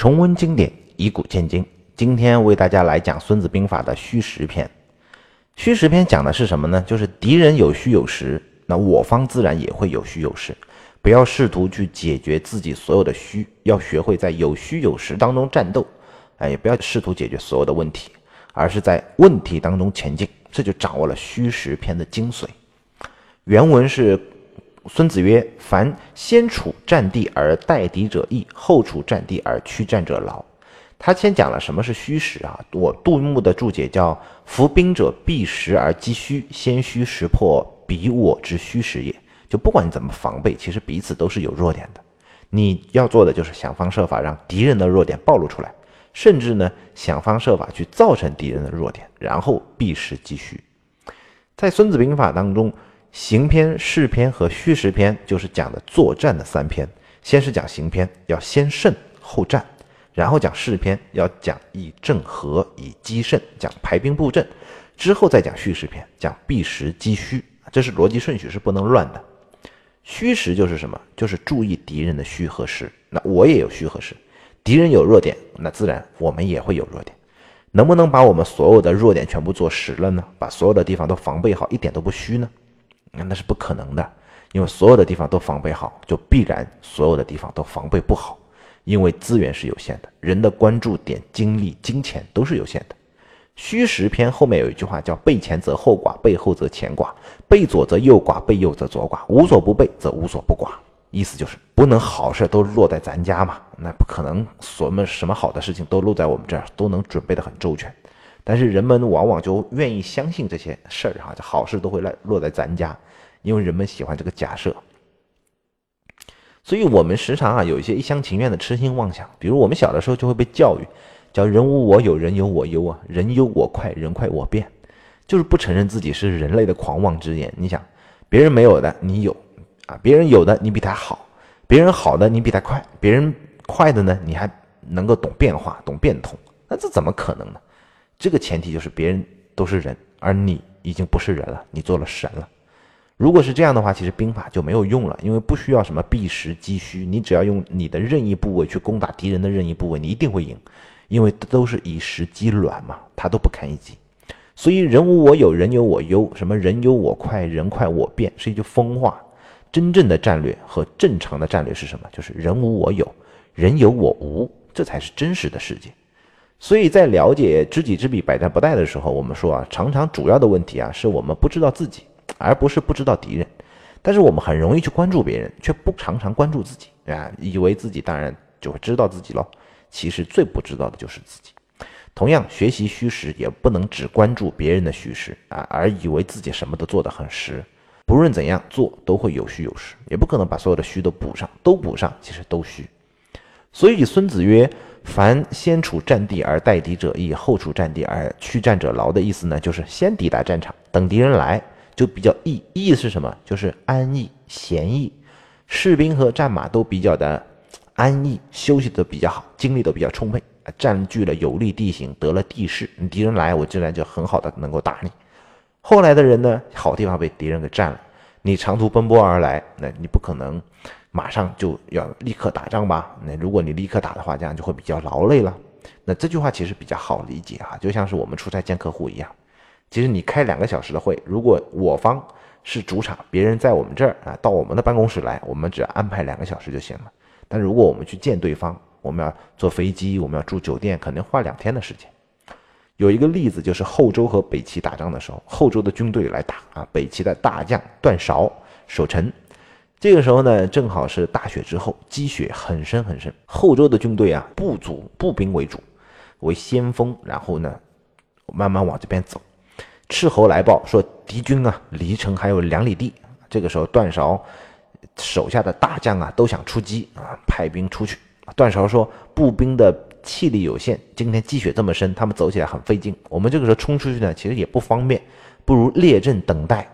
重温经典，以古鉴今。今天为大家来讲《孙子兵法》的虚实篇。虚实篇讲的是什么呢？就是敌人有虚有实，那我方自然也会有虚有实。不要试图去解决自己所有的虚，要学会在有虚有实当中战斗。哎，也不要试图解决所有的问题，而是在问题当中前进。这就掌握了虚实篇的精髓。原文是。孙子曰：“凡先处战地而待敌者易，后处战地而驱战者劳。”他先讲了什么是虚实啊？我杜牧的注解叫“伏兵者避实而击虚，先虚实破，彼我之虚实也。”就不管你怎么防备，其实彼此都是有弱点的。你要做的就是想方设法让敌人的弱点暴露出来，甚至呢想方设法去造成敌人的弱点，然后避实击虚。在《孙子兵法》当中。行篇、事篇和虚实篇就是讲的作战的三篇。先是讲行篇，要先胜后战；然后讲事篇，要讲以正合，以击胜，讲排兵布阵；之后再讲虚实篇，讲避实击虚。这是逻辑顺序，是不能乱的。虚实就是什么？就是注意敌人的虚和实。那我也有虚和实，敌人有弱点，那自然我们也会有弱点。能不能把我们所有的弱点全部做实了呢？把所有的地方都防备好，一点都不虚呢？那那是不可能的，因为所有的地方都防备好，就必然所有的地方都防备不好，因为资源是有限的，人的关注点、精力、金钱都是有限的。虚实篇后面有一句话叫“背前则后寡，背后则前寡，背左则右寡，背右则左寡，无所不备则无所不寡”，意思就是不能好事都落在咱家嘛，那不可能，什么什么好的事情都落在我们这儿，都能准备的很周全。但是人们往往就愿意相信这些事儿哈，这好事都会来落在咱家，因为人们喜欢这个假设。所以我们时常啊有一些一厢情愿的痴心妄想，比如我们小的时候就会被教育，叫人无我有，人有我优啊，人优我快，人快我变，就是不承认自己是人类的狂妄之言。你想，别人没有的你有啊，别人有的你比他好，别人好的你比他快，别人快的呢你还能够懂变化，懂变通，那这怎么可能呢？这个前提就是别人都是人，而你已经不是人了，你做了神了。如果是这样的话，其实兵法就没有用了，因为不需要什么避实击虚，你只要用你的任意部位去攻打敌人的任意部位，你一定会赢，因为都是以实击卵嘛，他都不堪一击。所以人无我有，人有我优，什么人优我快，人快我变，是一句疯话。真正的战略和正常的战略是什么？就是人无我有，人有我无，这才是真实的世界。所以在了解知己知彼，百战不殆的时候，我们说啊，常常主要的问题啊，是我们不知道自己，而不是不知道敌人。但是我们很容易去关注别人，却不常常关注自己啊，以为自己当然就会知道自己喽。其实最不知道的就是自己。同样，学习虚实也不能只关注别人的虚实啊，而以为自己什么都做得很实。不论怎样做，都会有虚有实，也不可能把所有的虚都补上，都补上其实都虚。所以孙子曰。凡先处战地而待敌者易，后处战地而驱战者劳的意思呢，就是先抵达战场，等敌人来就比较易。易是什么？就是安逸、闲逸。士兵和战马都比较的安逸，休息的比较好，精力都比较充沛，啊占据了有利地形，得了地势，敌人来我自然就很好的能够打你。后来的人呢，好地方被敌人给占了，你长途奔波而来，那你不可能。马上就要立刻打仗吧？那如果你立刻打的话，这样就会比较劳累了。那这句话其实比较好理解啊，就像是我们出差见客户一样。其实你开两个小时的会，如果我方是主场，别人在我们这儿啊，到我们的办公室来，我们只要安排两个小时就行了。但如果我们去见对方，我们要坐飞机，我们要住酒店，可能花两天的时间。有一个例子就是后周和北齐打仗的时候，后周的军队来打啊，北齐的大将段韶守城。这个时候呢，正好是大雪之后，积雪很深很深。后周的军队啊，步卒步兵为主，为先锋，然后呢，慢慢往这边走。斥候来报说，敌军啊，离城还有两里地。这个时候，段韶手下的大将啊，都想出击啊，派兵出去。段韶说，步兵的气力有限，今天积雪这么深，他们走起来很费劲。我们这个时候冲出去呢，其实也不方便，不如列阵等待，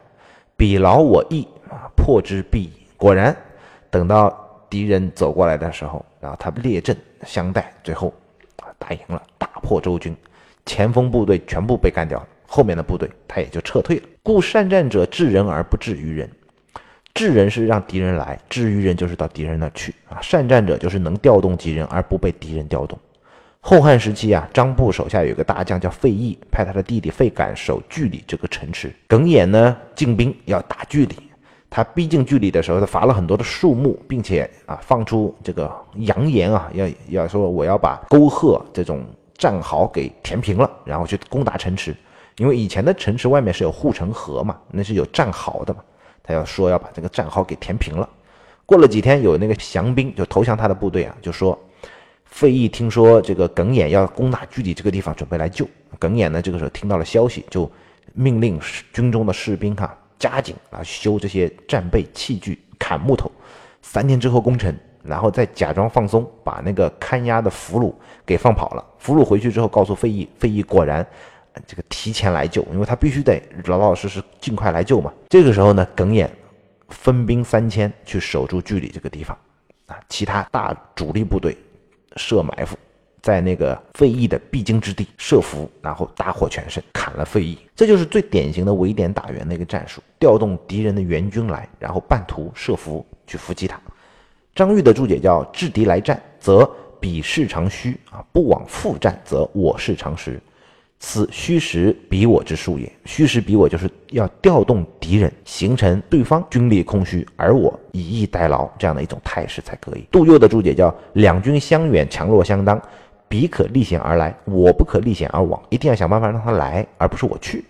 彼劳我逸啊，破之必矣。果然，等到敌人走过来的时候，然后他列阵相待，最后打赢了，大破周军，前锋部队全部被干掉了，后面的部队他也就撤退了。故善战者治人而不治于人。治人是让敌人来，治于人就是到敌人那去啊。善战者就是能调动敌人而不被敌人调动。后汉时期啊，张布手下有个大将叫费祎，派他的弟弟费敢守距离这个城池。耿弇呢进兵要打距离，他逼近距离的时候，他伐了很多的树木，并且啊放出这个扬言啊，要要说我要把沟壑这种战壕给填平了，然后去攻打城池。因为以前的城池外面是有护城河嘛，那是有战壕的嘛，他要说要把这个战壕给填平了。过了几天，有那个降兵就投降他的部队啊，就说。费祎听说这个耿弇要攻打距离这个地方，准备来救。耿弇呢，这个时候听到了消息，就命令军中的士兵哈加紧啊修这些战备器具、砍木头。三天之后攻城，然后再假装放松，把那个看押的俘虏给放跑了。俘虏回去之后告诉费祎，费祎果然这个提前来救，因为他必须得老老实实尽快来救嘛。这个时候呢，耿弇分兵三千去守住距离这个地方啊，其他大主力部队。设埋伏，在那个费祎的必经之地设伏，然后大获全胜，砍了费祎。这就是最典型的围点打援的一个战术，调动敌人的援军来，然后半途设伏去伏击他。张玉的注解叫：制敌来战，则彼势常虚啊；不往复战，则我势常实。此虚实彼我之术也。虚实彼我，就是要调动敌人，形成对方军力空虚，而我以逸待劳这样的一种态势才可以。杜佑的注解叫：两军相远，强弱相当，彼可立险而来，我不可立险而往，一定要想办法让他来，而不是我去。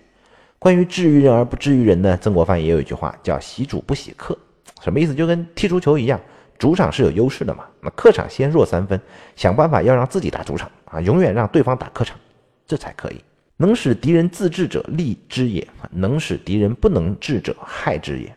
关于治于人而不治于人呢？曾国藩也有一句话叫“喜主不喜客”，什么意思？就跟踢足球一样，主场是有优势的嘛，那客场先弱三分，想办法要让自己打主场啊，永远让对方打客场。这才可以，能使敌人自治者利之也，能使敌人不能治者害之也。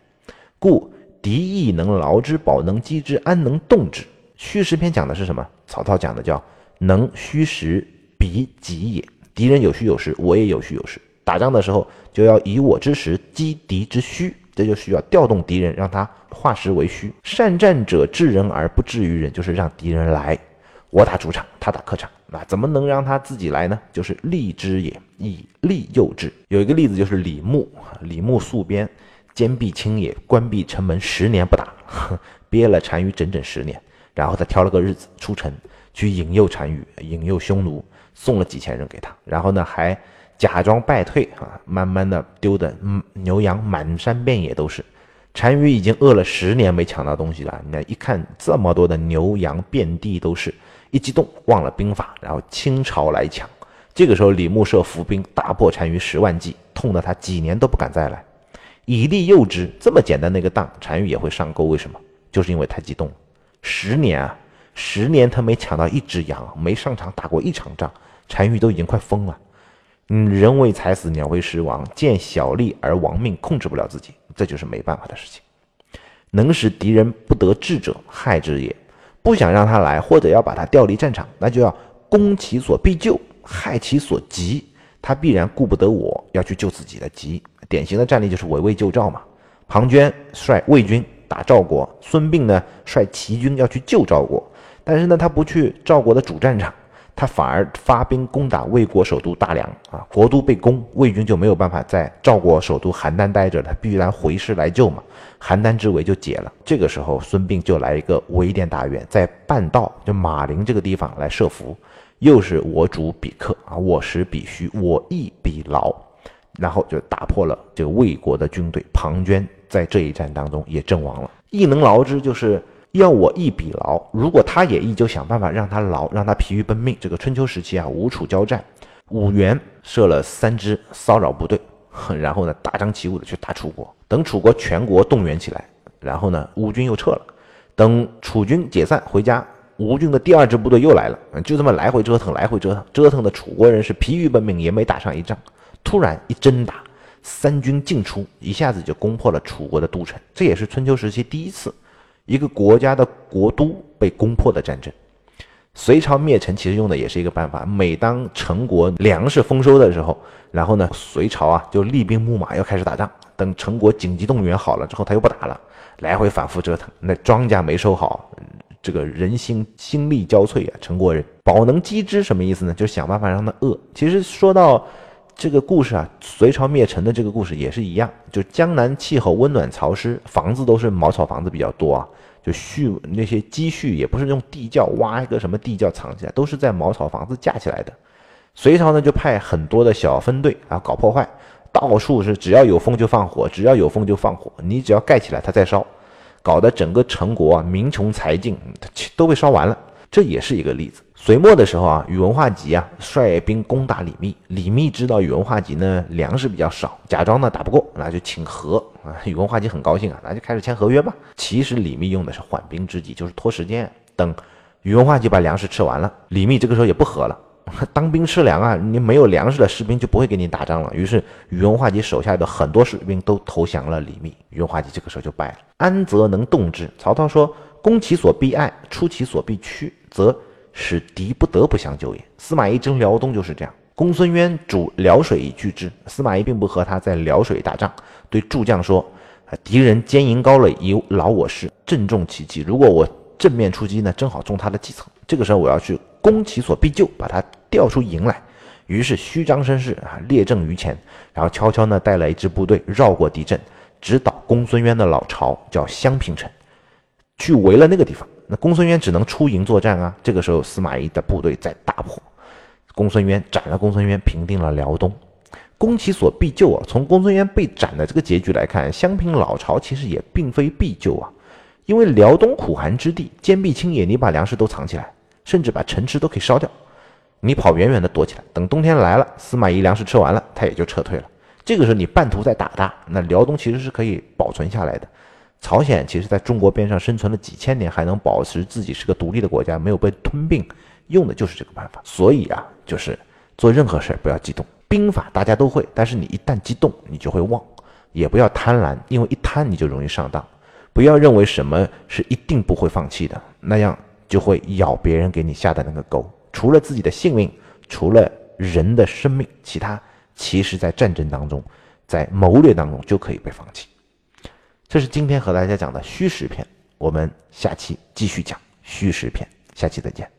故敌亦能劳之，保能击之，安能动之？虚实篇讲的是什么？曹操讲的叫能虚实彼己也。敌人有虚有实，我也有虚有实。打仗的时候就要以我之实击敌之虚，这就需要调动敌人，让他化实为虚。善战者治人而不治于人，就是让敌人来。我打主场，他打客场，那怎么能让他自己来呢？就是利之也，以利诱之。有一个例子就是李牧，李牧戍边，坚壁清野，关闭城门十年不打，憋了单于整整十年。然后他挑了个日子出城去引诱单于，引诱匈奴，送了几千人给他。然后呢，还假装败退啊，慢慢的丢的牛羊满山遍野都是。单于已经饿了十年没抢到东西了，那一看这么多的牛羊遍地都是。一激动，忘了兵法，然后倾巢来抢。这个时候，李牧设伏兵，大破单于十万骑，痛得他几年都不敢再来。以利诱之，这么简单的一个当，单于也会上钩。为什么？就是因为太激动了。十年啊，十年他没抢到一只羊，没上场打过一场仗，单于都已经快疯了。嗯，人为财死，鸟为食亡，见小利而亡命，控制不了自己，这就是没办法的事情。能使敌人不得志者，害之也。不想让他来，或者要把他调离战场，那就要攻其所必救，害其所急。他必然顾不得我，要去救自己的急。典型的战例就是围魏救赵嘛。庞涓率魏军打赵国，孙膑呢率齐军要去救赵国，但是呢他不去赵国的主战场。他反而发兵攻打魏国首都大梁啊，国都被攻，魏军就没有办法在赵国首都邯郸待着，他必然回师来救嘛，邯郸之围就解了。这个时候，孙膑就来一个围点打援，在半道就马陵这个地方来设伏，又是我主比克啊，我实比虚，我义比劳，然后就打破了这个魏国的军队。庞涓在这一战当中也阵亡了。义能劳之就是。要我一比劳，如果他也义，就想办法让他劳，让他疲于奔命。这个春秋时期啊，吴楚交战，五元设了三支骚扰部队，然后呢，大张旗鼓的去打楚国。等楚国全国动员起来，然后呢，吴军又撤了。等楚军解散回家，吴军的第二支部队又来了，就这么来回折腾，来回折腾，折腾的楚国人是疲于奔命，也没打上一仗。突然一真打，三军尽出，一下子就攻破了楚国的都城。这也是春秋时期第一次。一个国家的国都被攻破的战争，隋朝灭陈其实用的也是一个办法。每当陈国粮食丰收的时候，然后呢，隋朝啊就厉兵秣马要开始打仗。等陈国紧急动员好了之后，他又不打了，来回反复折腾。那庄稼没收好，这个人心心力交瘁啊。陈国人饱能饥之什么意思呢？就想办法让他饿。其实说到这个故事啊，隋朝灭陈的这个故事也是一样，就江南气候温暖潮湿，房子都是茅草房子比较多啊，就蓄那些积蓄也不是用地窖挖一个什么地窖藏起来，都是在茅草房子架起来的。隋朝呢就派很多的小分队啊搞破坏，到处是只要有风就放火，只要有风就放火，你只要盖起来它再烧，搞得整个陈国啊民穷财尽，都被烧完了。这也是一个例子。隋末的时候啊，宇文化及啊率兵攻打李密，李密知道宇文化及呢粮食比较少，假装呢打不过，那就请和啊。宇文化及很高兴啊，那就开始签合约吧。其实李密用的是缓兵之计，就是拖时间，等宇文化及把粮食吃完了，李密这个时候也不和了。当兵吃粮啊，你没有粮食的士兵就不会给你打仗了。于是宇文化及手下的很多士兵都投降了李密，宇文化及这个时候就败了。安则能动之？曹操说。攻其所必爱，出其所必屈，则使敌不得不相救也。司马懿征辽东就是这样。公孙渊主辽水以拒之，司马懿并不和他在辽水打仗，对诸将说：“啊敌人坚营高垒，以劳我师，正中其计。如果我正面出击呢，正好中他的计策。这个时候我要去攻其所必救，把他调出营来。”于是虚张声势啊，列阵于前，然后悄悄呢带了一支部队绕过敌阵，直捣公孙渊的老巢，叫襄平城。去围了那个地方，那公孙渊只能出营作战啊。这个时候，司马懿的部队在大破，公孙渊斩了公孙渊，平定了辽东，攻其所必救啊。从公孙渊被斩的这个结局来看，襄平老巢其实也并非必救啊，因为辽东苦寒之地，坚壁清野，你把粮食都藏起来，甚至把城池都可以烧掉，你跑远远的躲起来，等冬天来了，司马懿粮食吃完了，他也就撤退了。这个时候你半途再打他，那辽东其实是可以保存下来的。朝鲜其实在中国边上生存了几千年，还能保持自己是个独立的国家，没有被吞并，用的就是这个办法。所以啊，就是做任何事儿不要激动。兵法大家都会，但是你一旦激动，你就会忘。也不要贪婪，因为一贪你就容易上当。不要认为什么是一定不会放弃的，那样就会咬别人给你下的那个钩。除了自己的性命，除了人的生命，其他其实在战争当中，在谋略当中就可以被放弃。这是今天和大家讲的虚实篇，我们下期继续讲虚实篇，下期再见。